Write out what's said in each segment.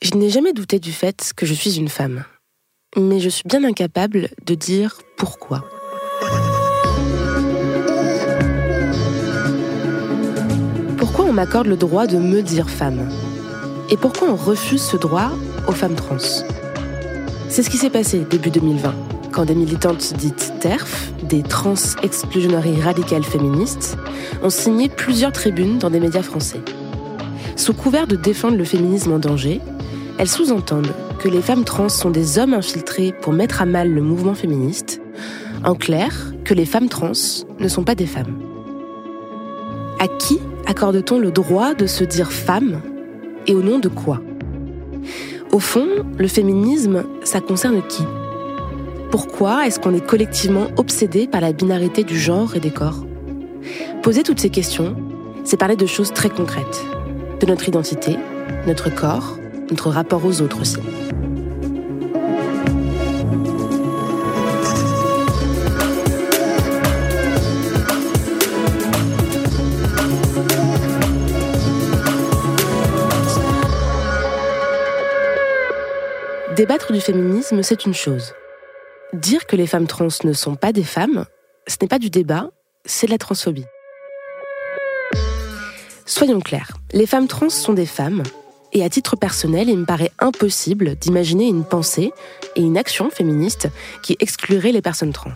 Je n'ai jamais douté du fait que je suis une femme. Mais je suis bien incapable de dire pourquoi. Pourquoi on m'accorde le droit de me dire femme? Et pourquoi on refuse ce droit aux femmes trans? C'est ce qui s'est passé début 2020, quand des militantes dites TERF, des trans exclusionary radicales féministes, ont signé plusieurs tribunes dans des médias français. Sous couvert de défendre le féminisme en danger, elles sous-entendent que les femmes trans sont des hommes infiltrés pour mettre à mal le mouvement féministe, en clair, que les femmes trans ne sont pas des femmes. À qui accorde-t-on le droit de se dire femme et au nom de quoi? Au fond, le féminisme, ça concerne qui? Pourquoi est-ce qu'on est collectivement obsédé par la binarité du genre et des corps? Poser toutes ces questions, c'est parler de choses très concrètes, de notre identité, notre corps, notre rapport aux autres aussi. Débattre du féminisme, c'est une chose. Dire que les femmes trans ne sont pas des femmes, ce n'est pas du débat, c'est de la transphobie. Soyons clairs, les femmes trans sont des femmes, et à titre personnel, il me paraît impossible d'imaginer une pensée et une action féministe qui exclurait les personnes trans.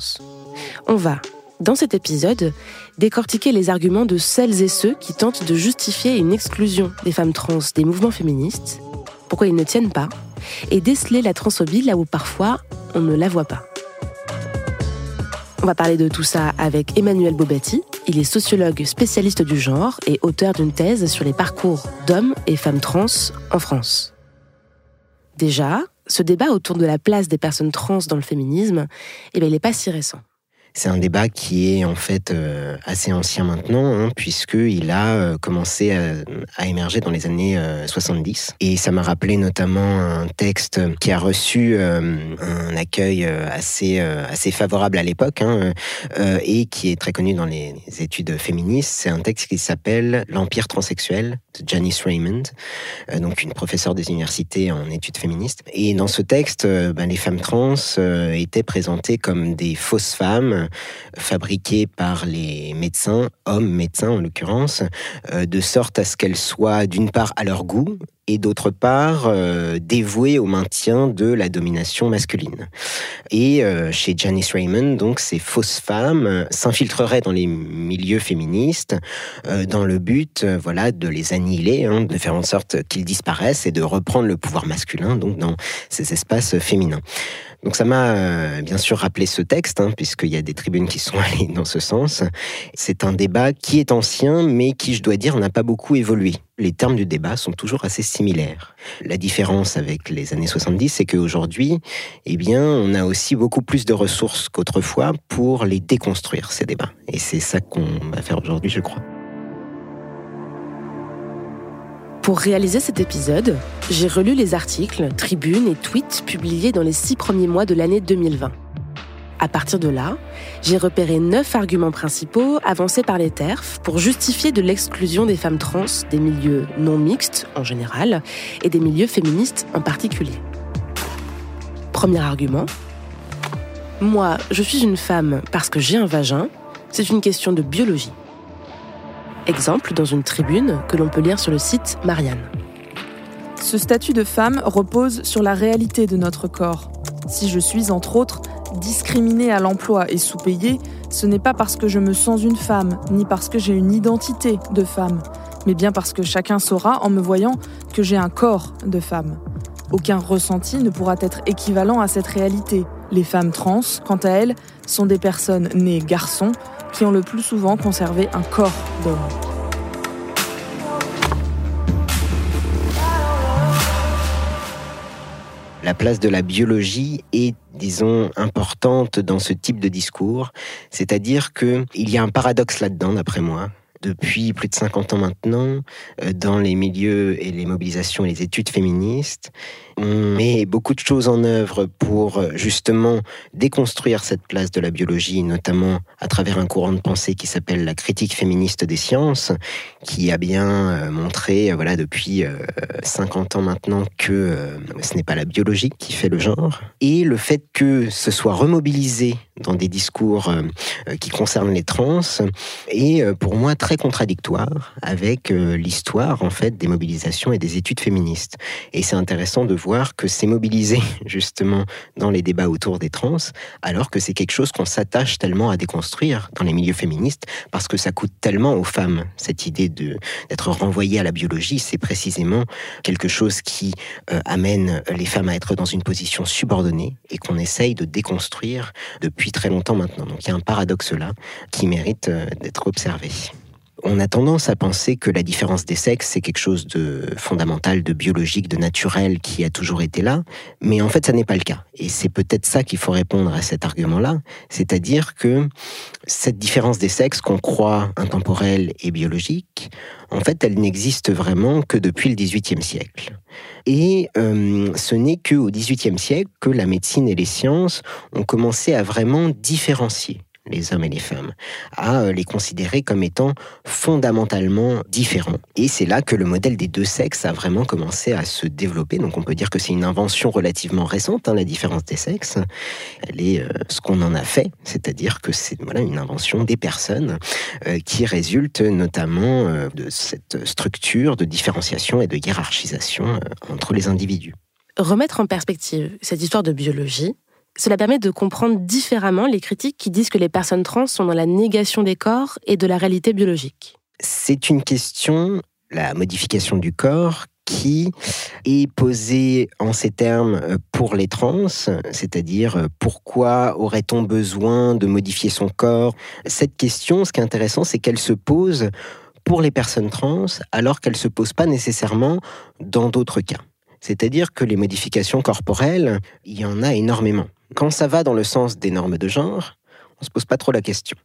On va, dans cet épisode, décortiquer les arguments de celles et ceux qui tentent de justifier une exclusion des femmes trans des mouvements féministes, pourquoi ils ne tiennent pas, et déceler la transphobie là où parfois on ne la voit pas. On va parler de tout ça avec Emmanuel Bobatti. Il est sociologue spécialiste du genre et auteur d'une thèse sur les parcours d'hommes et femmes trans en France. Déjà, ce débat autour de la place des personnes trans dans le féminisme, eh bien, il n'est pas si récent. C'est un débat qui est en fait euh, assez ancien maintenant, hein, puisqu'il a euh, commencé à, émerger dans les années euh, 70. Et ça m'a rappelé notamment un texte qui a reçu euh, un accueil euh, assez, assez favorable à l'époque hein, et qui est très connu dans les études féministes. C'est un texte qui s'appelle L'Empire transsexuel de Janice Raymond, donc une professeure des universités en études féministes. Et dans ce texte, ben, les femmes trans étaient présentées comme des fausses femmes fabriquées par les médecins, hommes médecins en l'occurrence, euh, de sorte à ce qu'elles soient d'une part à leur goût et d'autre part euh, dévouées au maintien de la domination masculine. Et euh, chez Janice Raymond, donc ces fausses femmes s'infiltreraient dans les milieux féministes euh, dans le but, euh, voilà, de les annihiler, hein, de faire en sorte qu'ils disparaissent et de reprendre le pouvoir masculin donc dans ces espaces féminins. Donc ça m'a bien sûr rappelé ce texte, hein, puisqu'il y a des tribunes qui sont allées dans ce sens. C'est un débat qui est ancien, mais qui, je dois dire, n'a pas beaucoup évolué. Les termes du débat sont toujours assez La différence avec les années 70, c'est qu'aujourd'hui, eh bien, on a aussi beaucoup plus de ressources qu'autrefois pour les déconstruire, ces débats. Et c'est ça qu'on va faire aujourd'hui, je crois. Pour réaliser cet épisode, j'ai relu les articles, tribunes et tweets publiés dans les six premiers mois de l'année 2020. À partir de là, j'ai repéré neuf arguments principaux avancés par les TERF pour justifier de l'exclusion des femmes trans des milieux non mixtes en général et des milieux féministes en particulier. Premier argument. Moi, je suis une femme parce que j'ai un vagin, c'est une question de biologie. Exemple dans une tribune que l'on peut lire sur le site Marianne. Ce statut de femme repose sur la réalité de notre corps. Si je suis, entre autres, discriminée à l'emploi et sous-payée, ce n'est pas parce que je me sens une femme, ni parce que j'ai une identité de femme, mais bien parce que chacun saura, en me voyant, que j'ai un corps de femme. Aucun ressenti ne pourra être équivalent à cette réalité. Les femmes trans, quant à elles, sont des personnes nées garçons qui ont le plus souvent conservé un corps d'homme. La place de la biologie est, disons, importante dans ce type de discours. C'est-à-dire qu'il y a un paradoxe là-dedans, d'après moi depuis plus de 50 ans maintenant, euh, dans les milieux et les mobilisations et les études féministes, on met beaucoup de choses en œuvre pour euh, justement déconstruire cette place de la biologie, notamment à travers un courant de pensée qui s'appelle la critique féministe des sciences, qui a bien euh, montré, euh, voilà, depuis 50 ans maintenant, que ce n'est pas la biologie qui fait le genre. Et le fait que ce soit remobilisé dans des discours qui concernent les trans est pour moi très contradictoire avec l'histoire en fait des mobilisations et des études féministes. Et c'est intéressant de voir que c'est mobilisé justement dans les débats autour des trans, alors que c'est quelque chose qu'on s'attache tellement à déconstruire dans les milieux féministes, parce que ça coûte tellement aux femmes. Cette idée d'être renvoyée à la biologie, c'est précisément quelque chose qui euh, amène les femmes à être dans une position subordonnée et qu'on essaye de déconstruire depuis très longtemps maintenant. Donc il y a un paradoxe là qui mérite euh, d'être observé on a tendance à penser que la différence des sexes, c'est quelque chose de fondamental, de biologique, de naturel, qui a toujours été là. Mais en fait, ça n'est pas le cas. Et c'est peut-être ça qu'il faut répondre à cet argument-là. C'est-à-dire que cette différence des sexes qu'on croit intemporelle et biologique, en fait, elle n'existe vraiment que depuis le XVIIIe siècle. Et euh, ce n'est qu'au XVIIIe siècle que la médecine et les sciences ont commencé à vraiment différencier les hommes et les femmes, à euh, les considérer comme étant fondamentalement différents. Et c'est là que le modèle des deux sexes a vraiment commencé à se développer. Donc on peut dire que c'est une invention relativement récente, hein, la différence des sexes. Elle est euh, ce qu'on en a fait, c'est-à-dire que c'est voilà, une invention des personnes euh, qui résulte notamment de cette structure de différenciation et de hiérarchisation entre les individus. Remettre en perspective cette histoire de biologie, cela permet de comprendre différemment les critiques qui disent que les personnes trans sont dans la négation des corps et de la réalité biologique. C'est une question, la modification du corps, qui est posée en ces termes euh, pour les trans, c'est-à-dire euh, pourquoi aurait-on besoin de modifier son corps? Cette question, ce qui est intéressant, c'est qu'elle se pose pour les personnes trans alors qu'elle ne se pose pas nécessairement dans d'autres cas. C'est-à-dire que les modifications corporelles, il y en a énormément. Quand ça va dans le sens des normes de genre, on se pose pas trop la question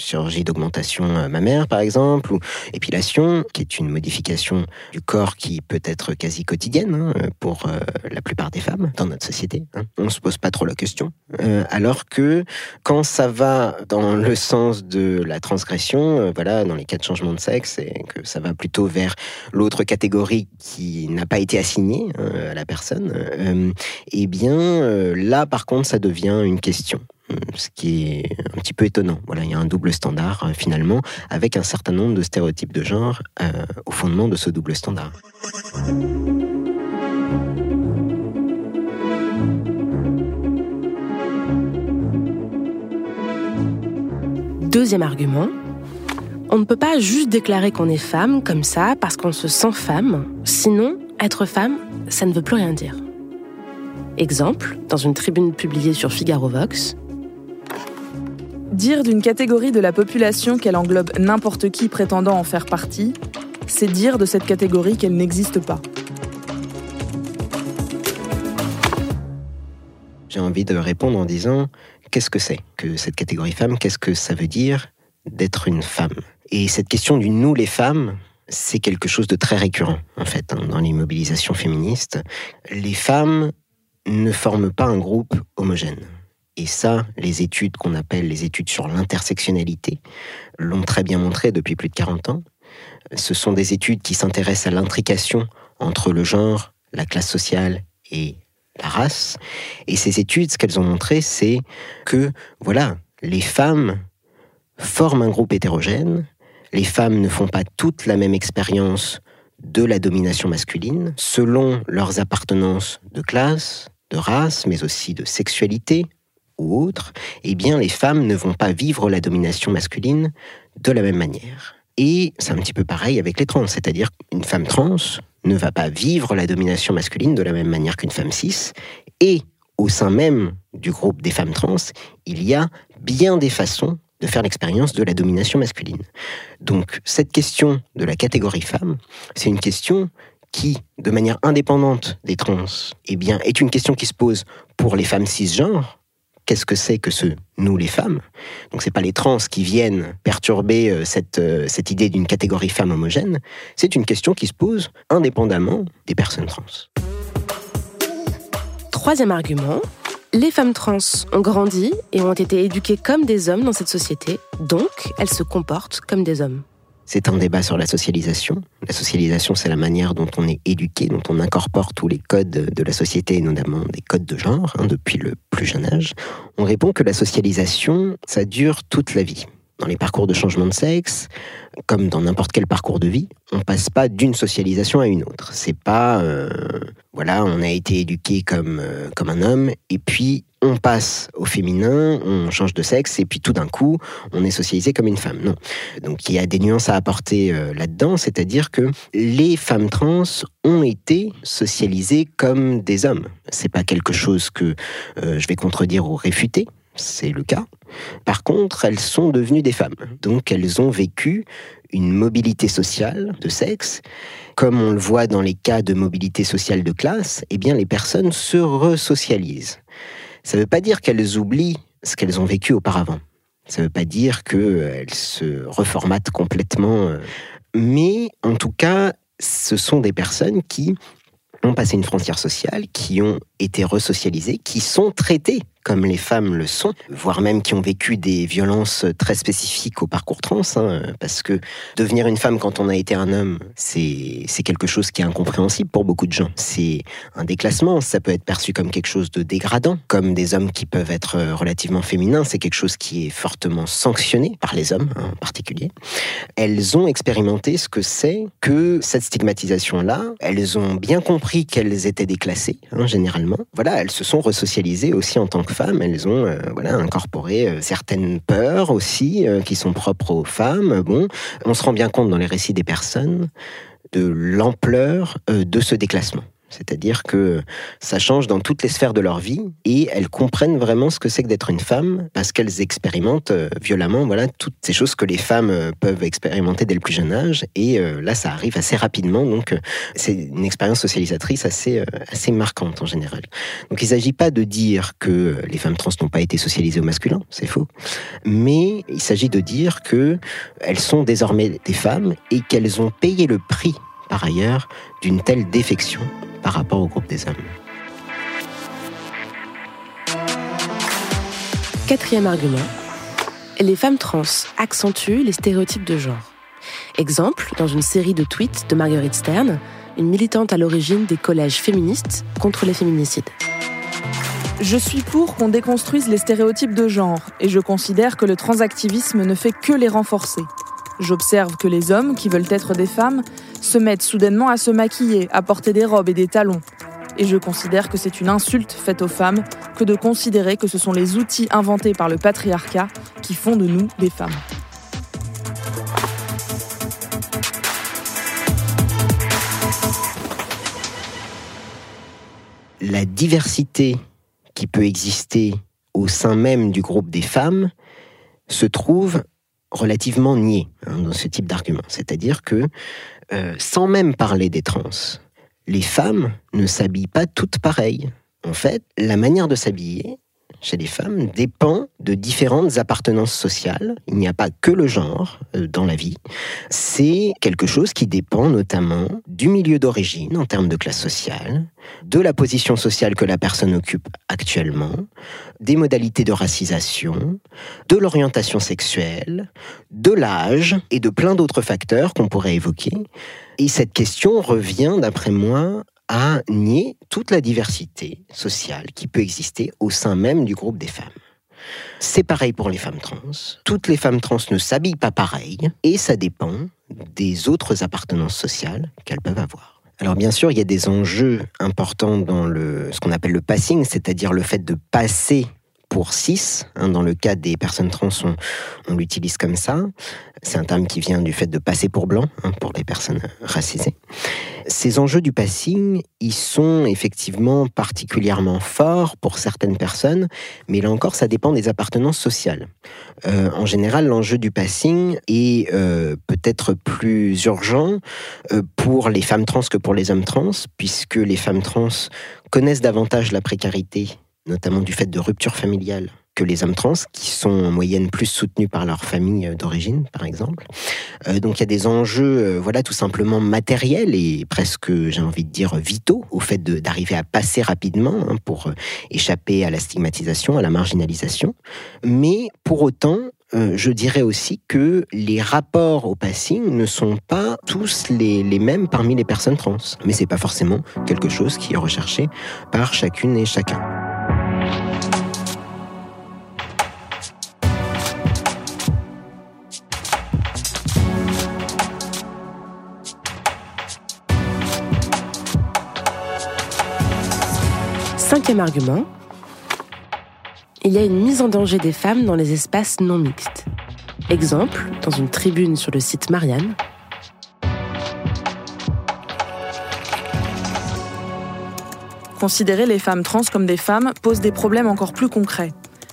chirurgie d'augmentation euh, mammaire par exemple, ou épilation, qui est une modification du corps qui peut être quasi quotidienne hein, pour euh, la plupart des femmes dans notre société. Hein. On ne se pose pas trop la question. Euh, alors que quand ça va dans le sens de la transgression, voilà, dans les cas de changement de sexe, et que ça va plutôt vers l'autre catégorie qui n'a pas été assignée à la personne, eh bien là par contre ça devient une question ce qui est un petit peu étonnant. Voilà, il y a un double standard euh, finalement, avec un certain nombre de stéréotypes de genre euh, au fondement de ce double standard. Deuxième argument, on ne peut pas juste déclarer qu'on est femme comme ça parce qu'on se sent femme, sinon être femme, ça ne veut plus rien dire. Exemple, dans une tribune publiée sur Figaro Vox, Dire d'une catégorie de la population qu'elle englobe n'importe qui prétendant en faire partie, c'est dire de cette catégorie qu'elle n'existe pas. J'ai envie de répondre en disant qu'est-ce que c'est que cette catégorie femme? Qu'est-ce que ça veut dire d'être une femme? Et cette question du nous les femmes, c'est quelque chose de très récurrent en fait hein, dans les mobilisations féministes. Les femmes ne forment pas un groupe homogène. Et ça, les études qu'on appelle les études sur l'intersectionnalité l'ont très bien montré depuis plus de 40 ans. Ce sont des études qui s'intéressent à l'intrication entre le genre, la classe sociale et la race. Et ces études, ce qu'elles ont montré, c'est que, voilà, les femmes forment un groupe hétérogène, les femmes ne font pas toutes la même expérience de la domination masculine, selon leurs appartenances de classe, de race, mais aussi de sexualité, ou autre, eh bien les femmes ne vont pas vivre la domination masculine de la même manière. Et c'est un petit peu pareil avec les trans, c'est-à-dire qu'une femme trans ne va pas vivre la domination masculine de la même manière qu'une femme cis, et au sein même du groupe des femmes trans, il y a bien des façons de faire l'expérience de la domination masculine. Donc cette question de la catégorie femme, c'est une question qui, de manière indépendante des trans, eh bien, est une question qui se pose pour les femmes cisgenres. Qu'est-ce que c'est que ce nous les femmes? Donc c'est pas les trans qui viennent perturber euh, euh, cette idée d'une catégorie femme homogène, c'est une question qui se pose indépendamment des personnes trans. Troisième argument, les femmes trans ont grandi et ont été éduquées comme des hommes dans cette société, donc elles se comportent comme des hommes. C'est un débat sur la socialisation. La socialisation, c'est la manière dont on est éduqué, dont on incorpore tous les codes de la société, notamment des codes de genre, hein, depuis le plus jeune âge. On répond que la socialisation, ça dure toute la vie. Dans les parcours de changement de sexe, comme dans n'importe quel parcours de vie, on passe pas d'une socialisation à une autre. C'est pas, euh, voilà, on a été éduqué comme, euh, comme un homme, et puis on passe au féminin, on change de sexe, et puis tout d'un coup, on est socialisé comme une femme. Non. Donc il y a des nuances à apporter euh, là-dedans, c'est-à-dire que les femmes trans ont été socialisées comme des hommes. C'est pas quelque chose que je vais contredire ou réfuter c'est le cas. Par contre, elles sont devenues des femmes. Donc elles ont vécu une mobilité sociale de sexe. Comme on le voit dans les cas de mobilité sociale de classe, eh bien les personnes se resocialisent. Ça ne veut pas dire qu'elles oublient ce qu'elles ont vécu auparavant. Ça ne veut pas dire qu'elles se reformatent complètement. Euh. Mais en tout cas, ce sont des personnes qui ont passé une frontière sociale, qui ont été resocialisées, qui sont traitées comme les femmes le sont, voire même qui ont vécu des violences très spécifiques au parcours trans, hein, parce que devenir une femme quand on a été un homme, c'est quelque chose qui est incompréhensible pour beaucoup de gens. C'est un déclassement, ça peut être perçu comme quelque chose de dégradant, comme des hommes qui peuvent être relativement féminins, c'est quelque chose qui est fortement sanctionné par les hommes hein, en particulier. Elles ont expérimenté ce que c'est que cette stigmatisation-là, elles ont bien compris qu'elles étaient déclassées, hein, généralement. Voilà, elles se sont resocialisées aussi en tant que femmes, elles ont euh, voilà, incorporé euh, certaines peurs aussi euh, qui sont propres aux femmes. On se rend bien compte dans les récits des personnes de l'ampleur de ce déclassement. C'est-à-dire que ça change dans toutes les sphères de leur vie et elles comprennent vraiment ce que c'est que d'être une femme parce qu'elles expérimentent euh, violemment voilà toutes ces choses que les femmes euh, peuvent expérimenter dès le plus jeune âge et euh, là ça arrive assez rapidement donc c'est une expérience socialisatrice assez assez marquante en général. Donc il s'agit pas de dire que les femmes trans n'ont pas été socialisées au masculin, c'est faux. Mais il s'agit de dire que elles sont désormais des femmes et qu'elles ont payé le prix par ailleurs d'une telle défection par rapport au groupe des hommes. Quatrième argument, les femmes trans accentuent les stéréotypes de genre. Exemple, dans une série de tweets de Marguerite Stern, une militante à l'origine des collèges féministes contre les féminicides. Je suis pour qu'on déconstruise les stéréotypes de genre et je considère que le transactivisme ne fait que les renforcer. J'observe que les hommes qui veulent être des femmes se mettent soudainement à se maquiller, à porter des robes et des talons. Et je considère que c'est une insulte faite aux femmes que de considérer que ce sont les outils inventés par le patriarcat qui font de nous des femmes. La diversité qui peut exister au sein même du groupe des femmes se trouve relativement nié hein, dans ce type d'argument. C'est-à-dire que, euh, sans même parler des trans, les femmes ne s'habillent pas toutes pareilles. En fait, la manière de s'habiller chez les femmes dépend de différentes appartenances sociales. Il n'y a pas que le genre euh, dans la vie. C'est quelque chose qui dépend notamment du milieu d'origine en termes de classe sociale, de la position sociale que la personne occupe actuellement, des modalités de racisation, de l'orientation sexuelle, de l'âge et de plein d'autres facteurs qu'on pourrait évoquer. Et cette question revient, d'après moi, à nier toute la diversité sociale qui peut exister au sein même du groupe des femmes. C'est pareil pour les femmes trans. Toutes les femmes trans ne s'habillent pas pareil et ça dépend des autres appartenances sociales qu'elles peuvent avoir. Alors bien sûr, il y a des enjeux importants dans le, ce qu'on appelle le passing, c'est-à-dire le fait de passer pour cis. Hein, dans le cas des personnes trans, on, l'utilise comme ça. C'est un terme qui vient du fait de passer pour blanc, hein, pour les personnes racisées. ces enjeux du passing, ils sont effectivement particulièrement forts pour certaines personnes, mais là encore, ça dépend des appartenances sociales. Euh, en général, l'enjeu du passing est euh, peut-être plus urgent euh, pour les femmes trans que pour les hommes trans, puisque les femmes trans connaissent davantage la précarité, notamment du fait de ruptures familiales que les hommes trans, qui sont en moyenne plus soutenus par leur famille d'origine, par exemple. Euh, donc il y a des enjeux, euh, voilà, tout simplement matériels et presque, j'ai envie de dire, vitaux au fait d'arriver à passer rapidement hein, pour euh, échapper à la stigmatisation, à la marginalisation. Mais pour autant, je dirais aussi que les rapports au passing ne sont pas tous les, les mêmes parmi les personnes trans. Mais c'est pas forcément quelque chose qui est recherché par chacune et chacun. Cinquième argument, il y a une mise en danger des femmes dans les espaces non mixtes. Exemple, dans une tribune sur le site Marianne. Considérer les femmes trans comme des femmes pose des problèmes encore plus concrets.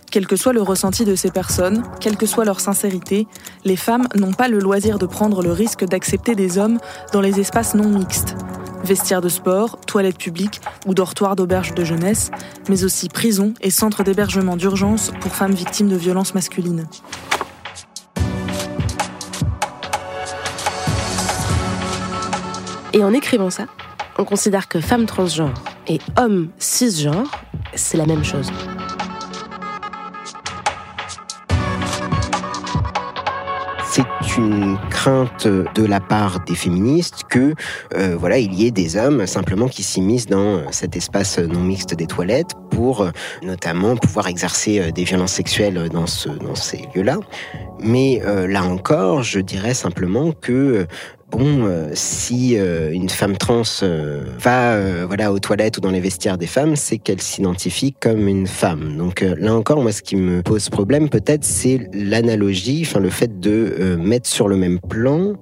Quel que soit le ressenti de ces personnes, quelle que soit leur sincérité, les femmes n'ont pas le loisir de prendre le risque d'accepter des hommes dans les espaces non mixtes, vestiaires de sport, toilettes publiques ou dortoirs d'auberges de jeunesse, mais aussi prisons et centres d'hébergement d'urgence pour femmes victimes de violences masculines. Et en écrivant ça, on considère que femme transgenre et homme cisgenre, c'est la même chose. Une crainte de la part des féministes que euh, voilà il y ait des hommes simplement qui s'immiscent dans euh, cet espace non mixte des toilettes pour euh, notamment pouvoir exercer des violences sexuelles dans ce dans ces lieux-là. Mais là encore, je dirais simplement que bon, euh, si euh, une femme trans euh, va voilà aux toilettes ou dans les vestiaires des femmes, c'est qu'elle s'identifie comme une femme. Donc là encore, moi, ce qui me pose problème, peut-être, c'est l'analogie, enfin le fait de mettre sur le même plan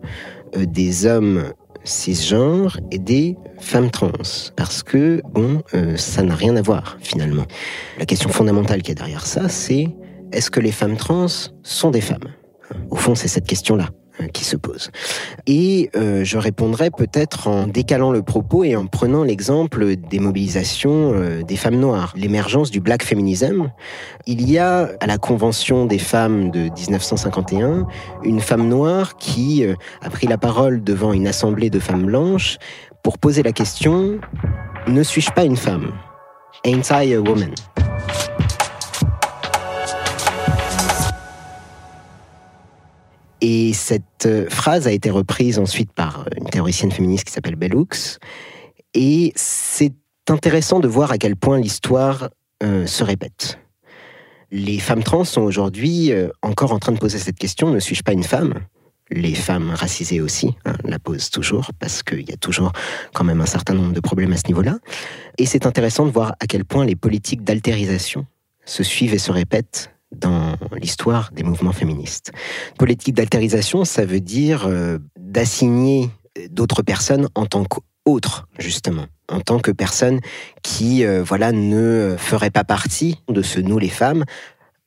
des hommes cisgenres et des femmes trans. Parce que, bon, ça n'a rien à voir, finalement. La question fondamentale qui est derrière ça, c'est est-ce que les femmes trans sont des femmes? Au fond, c'est cette question-là. Euh, qui se pose. Et euh, je répondrai peut-être en décalant le propos et en prenant l'exemple des mobilisations euh, des femmes noires, l'émergence du black feminism. Il y a à la Convention des femmes de 1951 une femme noire qui a pris la parole devant une assemblée de femmes blanches pour poser la question Ne suis-je pas une femme? Ain't I a woman? Et cette euh, phrase a été reprise ensuite par euh, une théoricienne féministe qui s'appelle Bell Et c'est intéressant de voir à quel point l'histoire euh, se répète. Les femmes trans sont aujourd'hui encore en train de poser cette question ne suis-je pas une femme? Les femmes racisées aussi hein, la posent toujours parce qu'il y a toujours quand même un certain nombre de problèmes à ce niveau-là. Et c'est intéressant de voir à quel point les politiques d'altérisation se suivent et se répètent dans l'histoire des mouvements féministes. Politique d'altérisation, ça veut dire euh, d'assigner d'autres personnes en tant qu'autres, justement, en tant que personnes qui, euh, voilà, ne feraient pas partie de ce nous les femmes,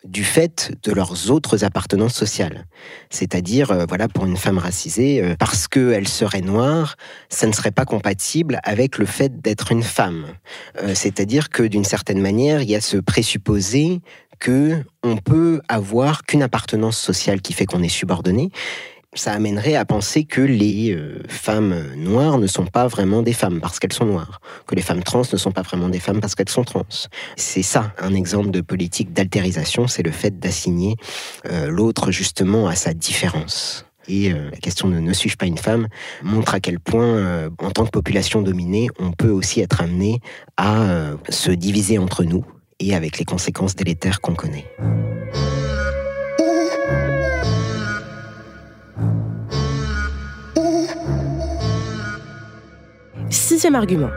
du fait de leurs autres appartenances sociales. C'est-à-dire, euh, voilà, pour une femme racisée, parce qu'elle serait noire, ça ne serait pas compatible avec le fait d'être une femme. C'est-à-dire que d'une certaine manière, il y a ce présupposé que on peut avoir qu'une appartenance sociale qui fait qu'on est subordonné, ça amènerait à penser que les euh, femmes noires ne sont pas vraiment des femmes parce qu'elles sont noires, que les femmes trans ne sont pas vraiment des femmes parce qu'elles sont trans. C'est ça un exemple de politique d'altérisation, c'est le fait d'assigner euh, l'autre justement à sa différence. Et euh, la question de ne suis-je pas une femme montre à quel point, en tant que population dominée, on peut aussi être amené à se diviser entre nous et avec les conséquences délétères qu'on connaît. Sixième argument.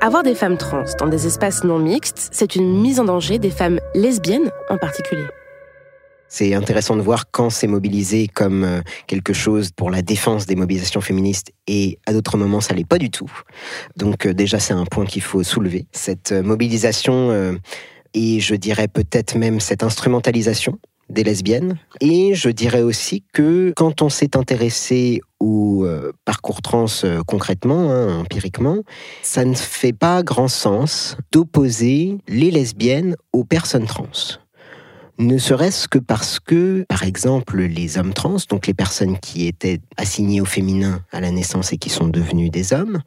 Avoir des femmes trans dans des espaces non mixtes, c'est une mise en danger des femmes lesbiennes en particulier. C'est intéressant de voir quand c'est mobilisé comme euh, quelque chose pour la défense des mobilisations féministes et à d'autres moments ça l'est pas du tout. Donc euh, déjà c'est un point qu'il faut soulever. Cette euh, mobilisation et je dirais peut-être même cette instrumentalisation des lesbiennes. Et je dirais aussi que quand on s'est intéressé au parcours trans concrètement, hein, empiriquement, ça ne fait pas grand sens d'opposer les lesbiennes aux personnes trans ne serait-ce que parce que, par exemple, les hommes trans, donc les personnes qui étaient assignées au féminin à la naissance et qui sont devenues des hommes,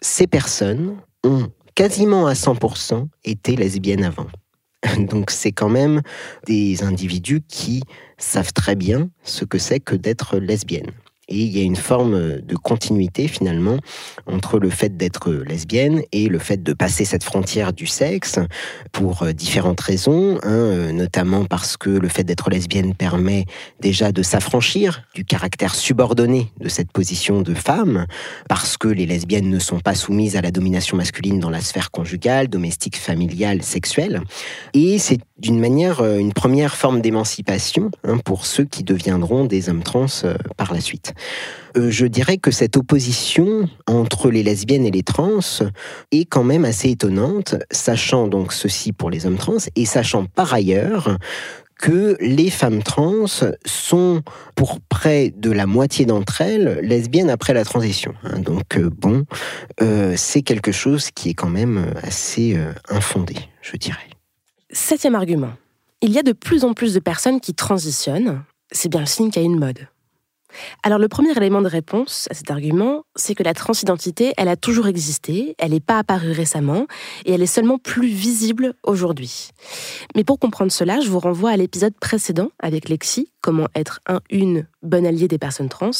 ces personnes ont quasiment à 100% été lesbiennes avant. Donc c'est quand même des individus qui savent très bien ce que c'est que d'être lesbienne. Et il y a une forme de continuité finalement entre le fait d'être lesbienne et le fait de passer cette frontière du sexe pour euh, différentes raisons, hein, euh, notamment parce que le fait d'être lesbienne permet déjà de s'affranchir du caractère subordonné de cette position de femme, parce que les lesbiennes ne sont pas soumises à la domination masculine dans la sphère conjugale, domestique, familiale, sexuelle. Et c'est d'une manière euh, une première forme d'émancipation hein, pour ceux qui deviendront des hommes trans par la suite. Euh, je dirais que cette opposition entre les lesbiennes et les trans est quand même assez étonnante, sachant donc ceci pour les hommes trans et sachant par ailleurs que les femmes trans sont pour près de la moitié d'entre elles lesbiennes après la transition. Hein. Donc euh, bon, euh, c'est quelque chose qui est quand même assez infondé, je dirais. Septième argument. Il y a de plus en plus de personnes qui transitionnent. C'est bien le signe qu'il y a une mode. Alors le premier élément de réponse à cet argument, c'est que la transidentité, elle a toujours existé, elle n'est pas apparue récemment, et elle est seulement plus visible aujourd'hui. Mais pour comprendre cela, je vous renvoie à l'épisode précédent avec Lexi, comment être un, une bonne alliée des personnes trans,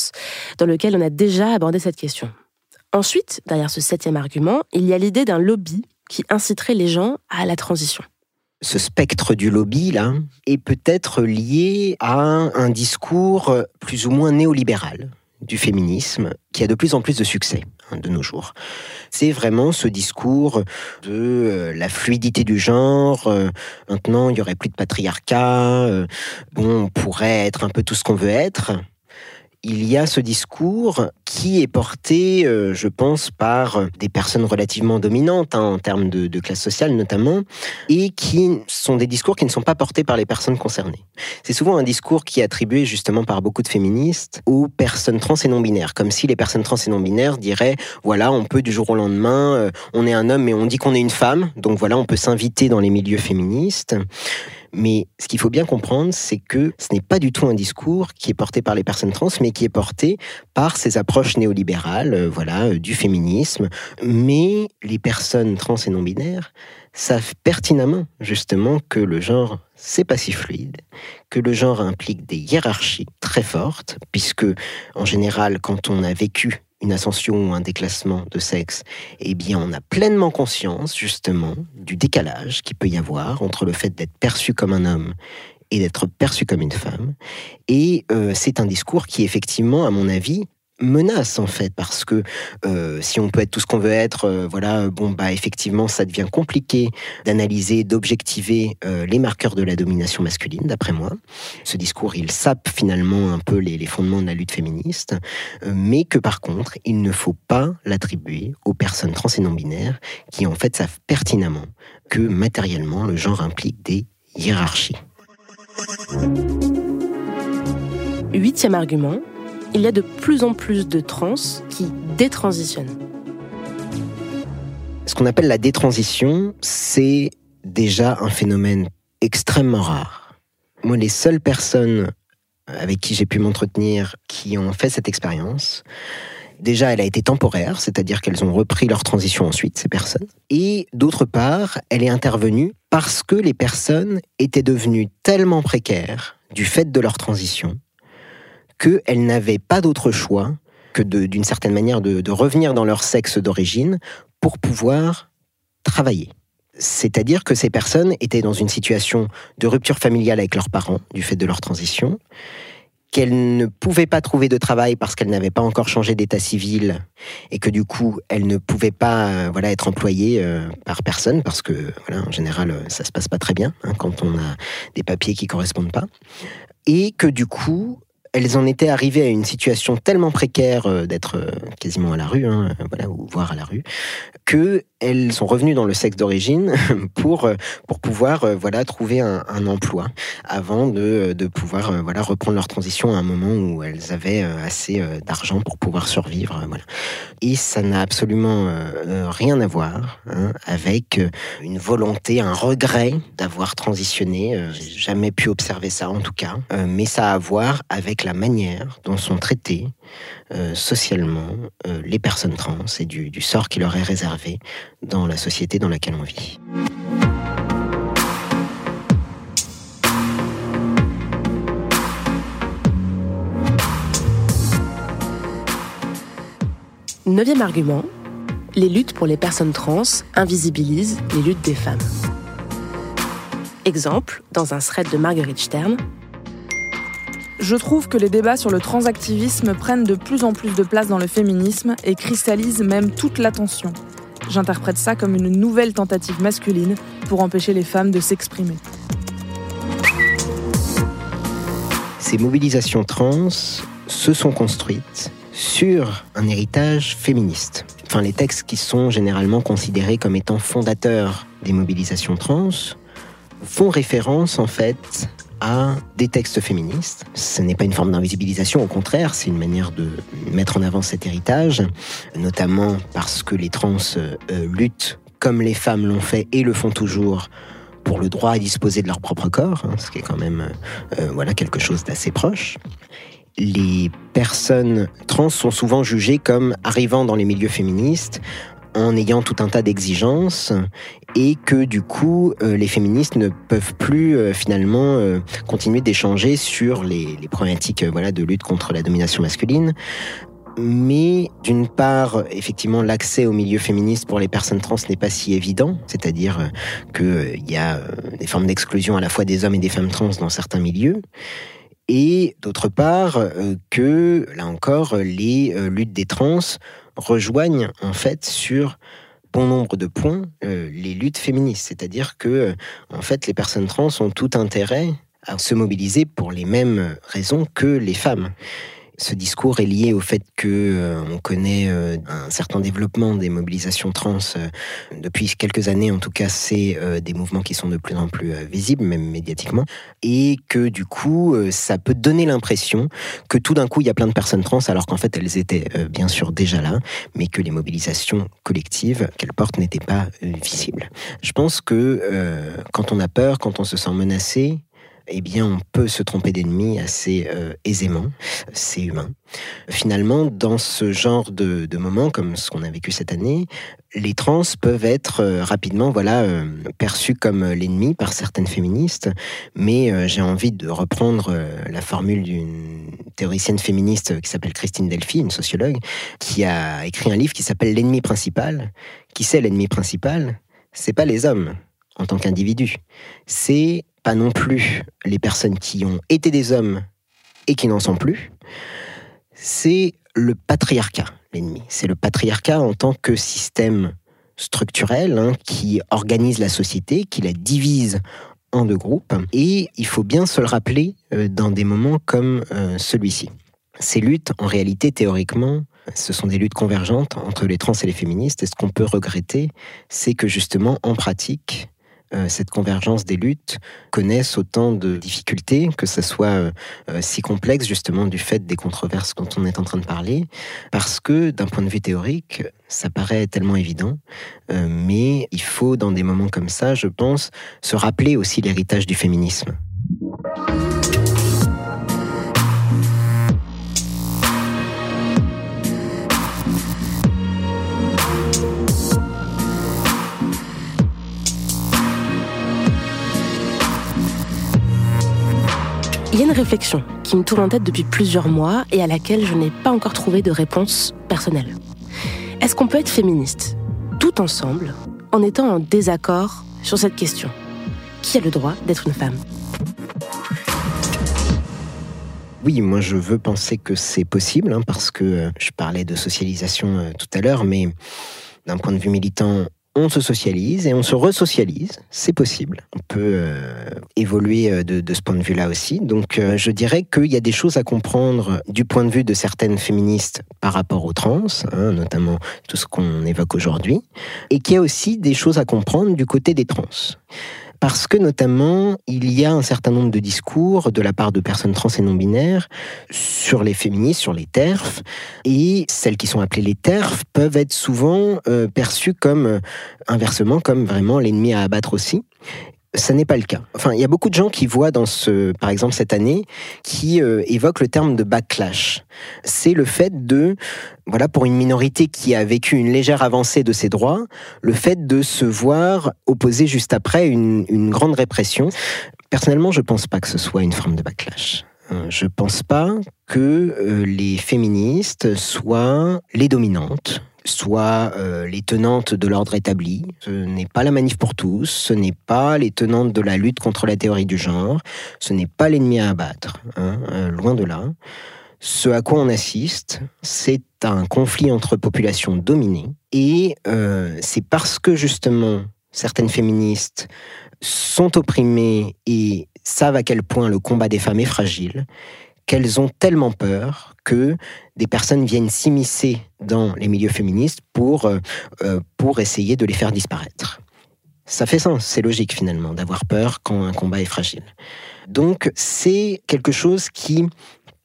dans lequel on a déjà abordé cette question. Ensuite, derrière ce septième argument, il y a l'idée d'un lobby qui inciterait les gens à la transition ce spectre du lobby là est peut-être lié à un discours plus ou moins néolibéral du féminisme qui a de plus en plus de succès hein, de nos jours. C'est vraiment ce discours de euh, la fluidité du genre. Euh, maintenant, il y aurait plus de patriarcat. Euh, on pourrait être un peu tout ce qu'on veut être il y a ce discours qui est porté, euh, je pense, par des personnes relativement dominantes hein, en termes de, classe sociale notamment, et qui sont des discours qui ne sont pas portés par les personnes concernées. C'est souvent un discours qui est attribué justement par beaucoup de féministes aux personnes trans et non binaires, comme si les personnes trans et non binaires diraient voilà, on peut du jour au lendemain, euh, on est un homme mais on dit qu'on est une femme, donc voilà, on peut s'inviter dans les milieux féministes. Mais ce qu'il faut bien comprendre, c'est que ce n'est pas du tout un discours qui est porté par les personnes trans, mais qui est porté par ces approches néolibérales, euh, voilà, euh, du féminisme. Mais les personnes trans et non binaires savent pertinemment, justement, que le genre, c'est pas si fluide, que le genre implique des hiérarchies très fortes, puisque, en général, quand on a vécu une ascension ou un déclassement de sexe, eh bien, on a pleinement conscience, justement, du décalage qu'il peut y avoir entre le fait d'être perçu comme un homme et d'être perçu comme une femme. Et euh, c'est un discours qui, effectivement, à mon avis, menace en fait parce que euh, si on peut être tout ce qu'on veut être euh, voilà bon bah effectivement ça devient compliqué d'analyser d'objectiver euh, les marqueurs de la domination masculine d'après moi. Ce discours il sape finalement un peu les, les fondements de la lutte féministe mais que par contre il ne faut pas l'attribuer aux personnes trans et non binaires qui en fait savent pertinemment que matériellement le genre implique des hiérarchies. Huitième argument, il y a de plus en plus de trans qui détransitionnent. Ce qu'on appelle la détransition, c'est déjà un phénomène extrêmement rare. Moi, les seules personnes avec qui j'ai pu m'entretenir qui ont fait cette expérience, déjà, elle a été temporaire, c'est-à-dire qu'elles ont repris leur transition ensuite, ces personnes. Et d'autre part, elle est intervenue parce que les personnes étaient devenues tellement précaires du fait de leur transition qu'elles n'avaient pas d'autre choix que d'une certaine manière de, revenir dans leur sexe d'origine pour pouvoir travailler. C'est-à-dire que ces personnes étaient dans une situation de rupture familiale avec leurs parents du fait de leur transition qu'elle ne pouvait pas trouver de travail parce qu'elle n'avait pas encore changé d'état civil et que du coup elle ne pouvait pas euh, voilà être employée euh, par personne parce que voilà en général euh, ça se passe pas très bien hein, quand on a des papiers qui correspondent pas et que du coup elles en étaient arrivées à une situation tellement précaire d'être quasiment à la rue, hein, voilà, ou voire à la rue, que elles sont revenues dans le sexe d'origine pour, euh, pour pouvoir euh, voilà, trouver un, emploi avant de, de pouvoir euh, voilà, reprendre leur transition à un moment où elles avaient assez d'argent pour pouvoir survivre. Voilà. Et ça n'a absolument rien à voir hein, avec une volonté, un regret d'avoir transitionné. J'ai jamais pu observer ça en tout cas, mais ça a à voir avec la manière dont sont traitées socialement les personnes trans et du, du sort qui leur est réservé dans la société dans laquelle on vit. Neuvième argument, les luttes pour les personnes trans invisibilisent les luttes des femmes. Exemple, dans un thread de Marguerite Stern, je trouve que les débats sur le transactivisme prennent de plus en plus de place dans le féminisme et cristallisent même toute l'attention. J'interprète ça comme une nouvelle tentative masculine pour empêcher les femmes de s'exprimer. Ces mobilisations trans se sont construites sur un héritage féministe. Enfin, les textes qui sont généralement considérés comme étant fondateurs des mobilisations trans font référence en fait à des textes féministes. Ce n'est pas une forme d'invisibilisation, au contraire, c'est une manière de mettre en avant cet héritage, notamment parce que les trans euh, luttent comme les femmes l'ont fait et le font toujours pour le droit à disposer de leur propre corps, hein, ce qui est quand même euh, voilà quelque chose d'assez proche. Les personnes trans sont souvent jugées comme arrivant dans les milieux féministes en ayant tout un tas d'exigences et que du coup euh, les féministes ne peuvent plus euh, finalement euh, continuer d'échanger sur les, problématiques de lutte contre la domination masculine. Mais d'une part, effectivement, l'accès au milieu féministe pour les personnes trans n'est pas si évident, c'est-à-dire qu'il y a des formes d'exclusion à la fois des hommes et des femmes trans dans certains milieux, et d'autre part que, là encore, les luttes des trans rejoignent en fait sur bon nombre de points euh, les luttes féministes, c'est-à-dire que euh, en fait les personnes trans ont tout intérêt à se mobiliser pour les mêmes raisons que les femmes. Ce discours est lié au fait que euh, on connaît euh, un certain développement des mobilisations trans euh, depuis quelques années. En tout cas, c'est des mouvements qui sont de plus en plus visibles, même médiatiquement, et que du coup, ça peut donner l'impression que tout d'un coup, il y a plein de personnes trans, alors qu'en fait, elles étaient bien sûr déjà là, mais que les mobilisations collectives qu'elles portent n'étaient pas visibles. Je pense que quand on a peur, quand on se sent menacé, eh bien, on peut se tromper d'ennemi assez euh, aisément. C'est humain. Finalement, dans ce genre de, de moments, comme ce qu'on a vécu cette année, les trans peuvent être euh, rapidement, voilà, euh, perçus comme l'ennemi par certaines féministes. Mais j'ai envie de reprendre la formule d'une théoricienne féministe qui s'appelle Christine Delphi, une sociologue, qui a écrit un livre qui s'appelle L'ennemi principal. Qui c'est l'ennemi principal? C'est pas les hommes en tant qu'individus. C'est pas non plus les personnes qui ont été des hommes et qui n'en sont plus, c'est le patriarcat, l'ennemi. C'est le patriarcat en tant que système structurel hein, qui organise la société, qui la divise en deux groupes. Et il faut bien se le rappeler euh, dans des moments comme euh, celui-ci. Ces luttes, en réalité, théoriquement, ce sont des luttes convergentes entre les trans et les féministes. Et ce qu'on peut regretter, c'est que justement, en pratique, cette convergence des luttes connaissent autant de difficultés, que ce soit euh, euh, si complexe justement du fait des controverses dont on est en train de parler, parce que d'un point de vue théorique, ça paraît tellement évident, mais il faut dans des moments comme ça, je pense, se rappeler aussi l'héritage du féminisme. Réflexion qui me tourne en tête depuis plusieurs mois et à laquelle je n'ai pas encore trouvé de réponse personnelle. Est-ce qu'on peut être féministe tout ensemble en étant en désaccord sur cette question? Qui a le droit d'être une femme? Oui, moi je veux penser que c'est possible, hein, parce que euh, je parlais de socialisation euh, tout à l'heure, mais d'un point de vue militant, on se socialise et on se resocialise, c'est possible. On peut euh, évoluer de, ce point de vue-là aussi. Donc je dirais qu'il y a des choses à comprendre du point de vue de certaines féministes par rapport aux trans, hein, notamment tout ce qu'on évoque aujourd'hui, et qu'il y a aussi des choses à comprendre du côté des trans parce que notamment, il y a un certain nombre de discours de la part de personnes trans et non-binaires sur les féministes, sur les TERF, et celles qui sont appelées les TERF peuvent être souvent euh, perçues comme, euh, inversement, comme vraiment l'ennemi à abattre aussi ça n'est pas le cas. Enfin, il y a beaucoup de gens qui voient dans ce, par exemple cette année, qui euh, évoquent le terme de backlash. C'est le fait de, voilà, pour une minorité qui a vécu une légère avancée de ses droits, le fait de se voir opposer juste après une, une grande répression. Personnellement, je pense pas que ce soit une forme de backlash. Euh, je pense pas que euh, les féministes soient les dominantes soit euh, les tenantes de l'ordre établi. Ce n'est pas la manif pour tous, ce n'est pas les tenantes de la lutte contre la théorie du genre, ce n'est pas l'ennemi à abattre, hein, euh, loin de là. Ce à quoi on assiste, c'est un conflit entre populations dominées, et euh, c'est parce que justement certaines féministes sont opprimées et savent à quel point le combat des femmes est fragile, qu'elles ont tellement peur que des personnes viennent s'immiscer dans les milieux féministes pour, euh, euh, pour essayer de les faire disparaître. Ça fait sens, c'est logique finalement, d'avoir peur quand un combat est fragile. Donc c'est quelque chose qui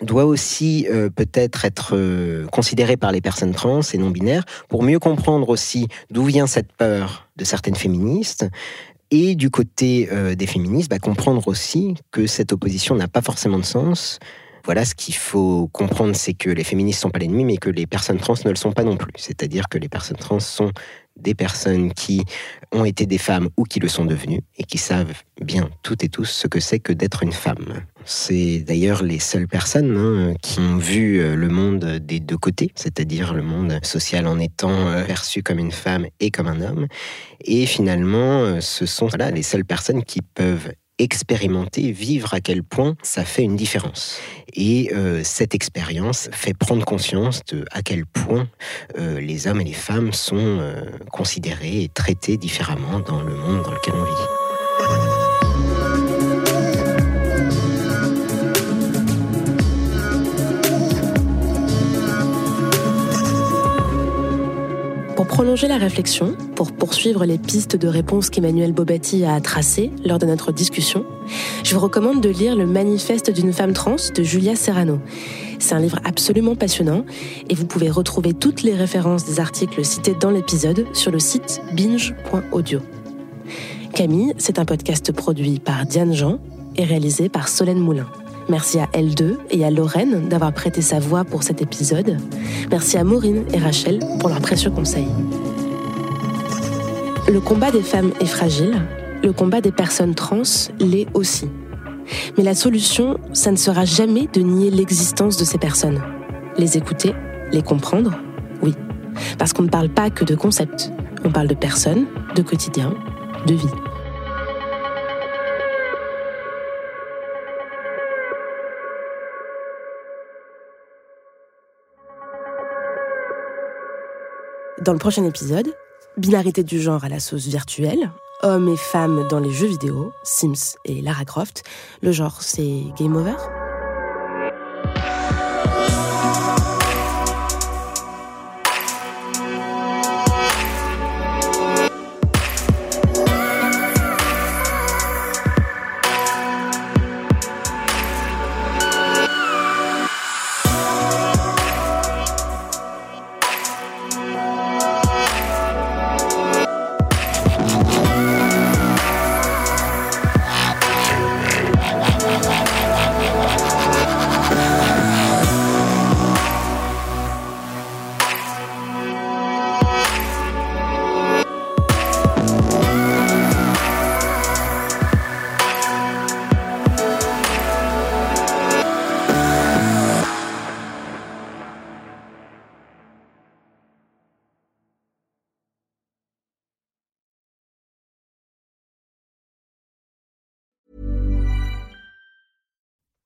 doit aussi euh, peut-être être, considéré par les personnes trans et non binaires pour mieux comprendre aussi d'où vient cette peur de certaines féministes et du côté des féministes, bah, comprendre aussi que cette opposition n'a pas forcément de sens, voilà, ce qu'il faut comprendre, c'est que les féministes sont pas l'ennemi, mais que les personnes trans ne le sont pas non plus. C'est-à-dire que les personnes trans sont des personnes qui ont été des femmes ou qui le sont devenues et qui savent bien toutes et tous ce que c'est que d'être une femme. C'est d'ailleurs les seules personnes hein, qui ont vu euh, le monde des deux côtés, c'est-à-dire le monde social en étant euh, perçu comme une femme et comme un homme. Et finalement, euh, ce sont là les seules personnes qui peuvent expérimenter, vivre à quel point ça fait une différence. Et euh, cette expérience fait prendre conscience de à quel point euh, les hommes et les femmes sont euh, considérés et traités différemment dans le monde dans lequel on vit. Prolonger la réflexion, pour poursuivre les pistes de réponse qu'Emmanuel Bobatti a tracées lors de notre discussion, je vous recommande de lire Le Manifeste d'une femme trans de Julia Serrano. C'est un livre absolument passionnant et vous pouvez retrouver toutes les références des articles cités dans l'épisode sur le site binge.audio. Camille, c'est un podcast produit par Diane Jean et réalisé par Solène Moulin. Merci à L2 et à Lorraine d'avoir prêté sa voix pour cet épisode. Merci à Maureen et Rachel pour leurs précieux conseils. Le combat des femmes est fragile, le combat des personnes trans l'est aussi. Mais la solution, ça ne sera jamais de nier l'existence de ces personnes. Les écouter, les comprendre, oui. Parce qu'on ne parle pas que de concepts, on parle de personnes, de quotidien, de vie. Dans le prochain épisode, binarité du genre à la sauce virtuelle, hommes et femmes dans les jeux vidéo, Sims et Lara Croft. Le genre, c'est Game Over?